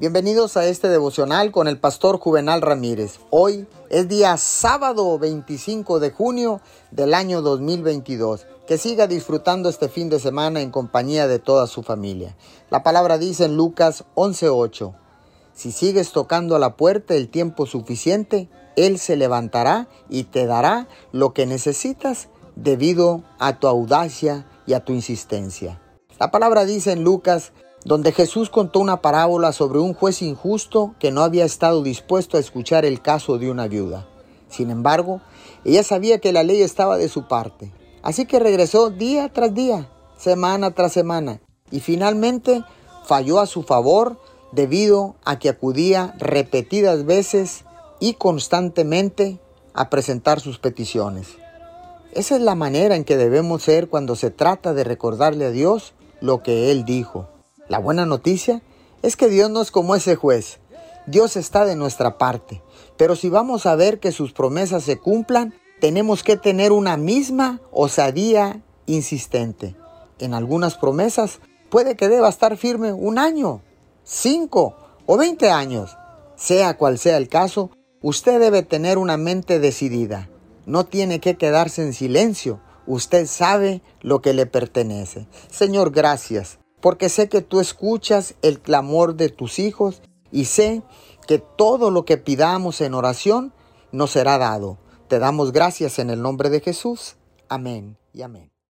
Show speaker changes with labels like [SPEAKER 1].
[SPEAKER 1] Bienvenidos a este devocional con el pastor Juvenal Ramírez. Hoy es día sábado 25 de junio del año 2022. Que siga disfrutando este fin de semana en compañía de toda su familia. La palabra dice en Lucas 11:8, si sigues tocando a la puerta el tiempo suficiente, Él se levantará y te dará lo que necesitas debido a tu audacia y a tu insistencia. La palabra dice en Lucas donde Jesús contó una parábola sobre un juez injusto que no había estado dispuesto a escuchar el caso de una viuda. Sin embargo, ella sabía que la ley estaba de su parte. Así que regresó día tras día, semana tras semana, y finalmente falló a su favor debido a que acudía repetidas veces y constantemente a presentar sus peticiones. Esa es la manera en que debemos ser cuando se trata de recordarle a Dios lo que Él dijo. La buena noticia es que Dios no es como ese juez. Dios está de nuestra parte. Pero si vamos a ver que sus promesas se cumplan, tenemos que tener una misma osadía insistente. En algunas promesas puede que deba estar firme un año, cinco o veinte años. Sea cual sea el caso, usted debe tener una mente decidida. No tiene que quedarse en silencio. Usted sabe lo que le pertenece. Señor, gracias porque sé que tú escuchas el clamor de tus hijos y sé que todo lo que pidamos en oración nos será dado. Te damos gracias en el nombre de Jesús. Amén y amén.